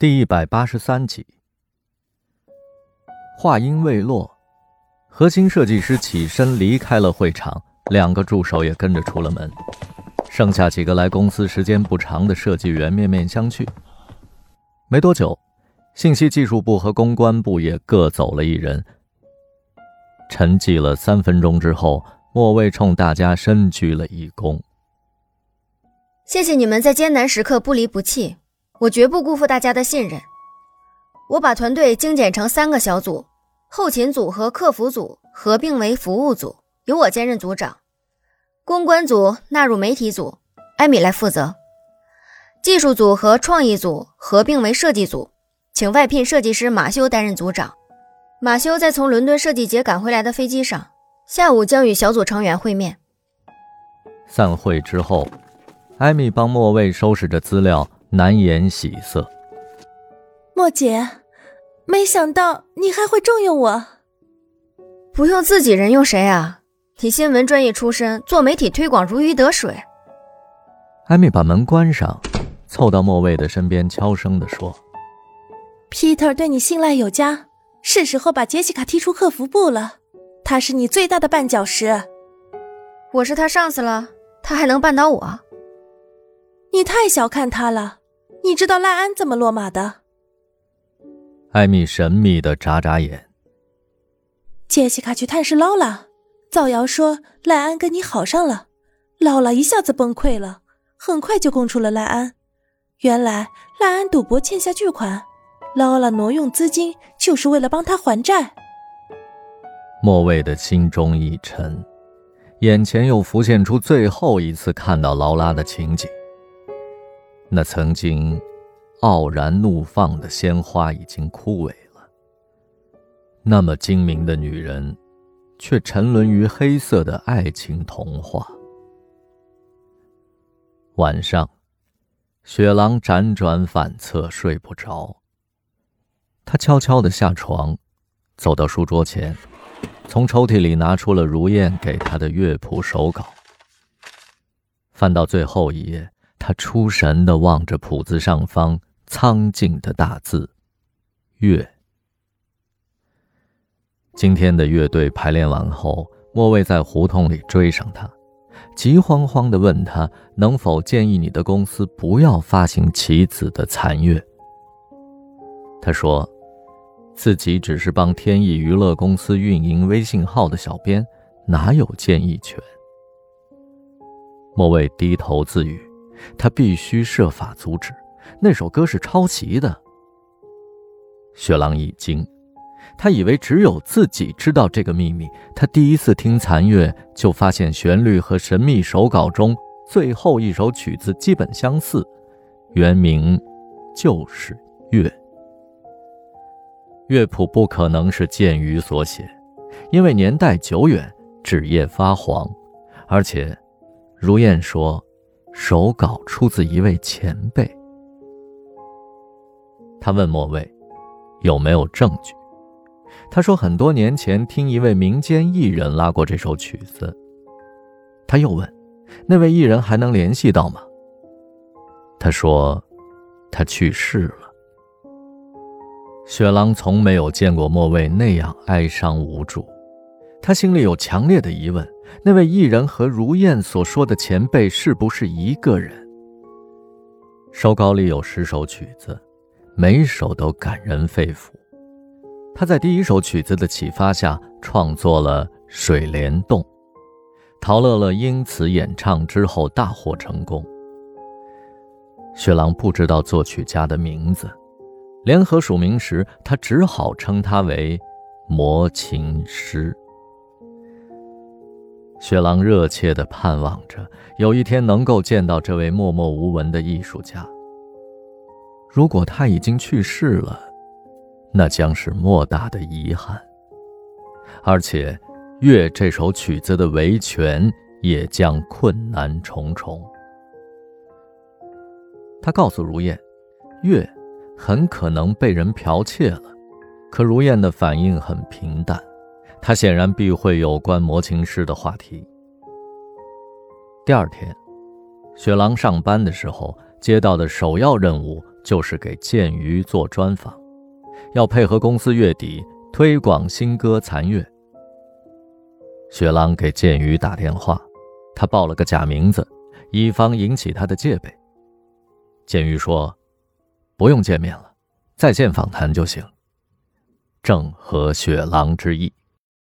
第一百八十三集。话音未落，核心设计师起身离开了会场，两个助手也跟着出了门，剩下几个来公司时间不长的设计员面面相觑。没多久，信息技术部和公关部也各走了一人。沉寂了三分钟之后，莫卫冲大家深鞠了一躬。谢谢你们在艰难时刻不离不弃，我绝不辜负大家的信任。我把团队精简成三个小组，后勤组和客服组合并为服务组，由我兼任组长；公关组纳入媒体组，艾米来负责；技术组和创意组合并为设计组，请外聘设计师马修担任组长。马修在从伦敦设计节赶回来的飞机上，下午将与小组成员会面。散会之后。艾米帮莫卫收拾着资料，难掩喜色。莫姐，没想到你还会重用我。不用自己人用谁啊？你新闻专业出身，做媒体推广如鱼得水。艾米把门关上，凑到莫蔚的身边，悄声地说：“Peter 对你信赖有加，是时候把杰西卡踢出客服部了。他是你最大的绊脚石。我是他上司了，他还能绊倒我？”你太小看他了，你知道赖安怎么落马的？艾米神秘的眨眨眼。杰西卡去探视劳拉，造谣说赖安跟你好上了，劳拉一下子崩溃了，很快就供出了赖安。原来赖安赌博欠下巨款，劳拉挪用资金就是为了帮他还债。莫卫的心中一沉，眼前又浮现出最后一次看到劳拉的情景。那曾经傲然怒放的鲜花已经枯萎了。那么精明的女人，却沉沦于黑色的爱情童话。晚上，雪狼辗转反侧，睡不着。他悄悄的下床，走到书桌前，从抽屉里拿出了如燕给他的乐谱手稿，翻到最后一页。他出神的望着谱子上方苍劲的大字“乐”。今天的乐队排练完后，莫卫在胡同里追上他，急慌慌的问他能否建议你的公司不要发行棋子的残乐。他说，自己只是帮天意娱乐公司运营微信号的小编，哪有建议权？莫卫低头自语。他必须设法阻止，那首歌是抄袭的。雪狼一惊，他以为只有自己知道这个秘密。他第一次听残月，就发现旋律和神秘手稿中最后一首曲子基本相似，原名就是《乐》。乐谱不可能是剑鱼所写，因为年代久远，纸页发黄，而且，如燕说。手稿出自一位前辈。他问莫卫：“有没有证据？”他说：“很多年前听一位民间艺人拉过这首曲子。”他又问：“那位艺人还能联系到吗？”他说：“他去世了。”雪狼从没有见过莫卫那样哀伤无助，他心里有强烈的疑问。那位艺人和如燕所说的前辈是不是一个人？手稿里有十首曲子，每首都感人肺腑。他在第一首曲子的启发下创作了《水帘洞》，陶乐乐因此演唱之后大获成功。雪狼不知道作曲家的名字，联合署名时，他只好称他为魔琴师。雪狼热切地盼望着有一天能够见到这位默默无闻的艺术家。如果他已经去世了，那将是莫大的遗憾。而且，《月》这首曲子的维权也将困难重重。他告诉如燕，《月》很可能被人剽窃了，可如燕的反应很平淡。他显然避讳有关魔琴师的话题。第二天，雪狼上班的时候接到的首要任务就是给剑鱼做专访，要配合公司月底推广新歌《残月》。雪狼给剑鱼打电话，他报了个假名字，以防引起他的戒备。剑鱼说：“不用见面了，在线访谈就行。”正合雪狼之意。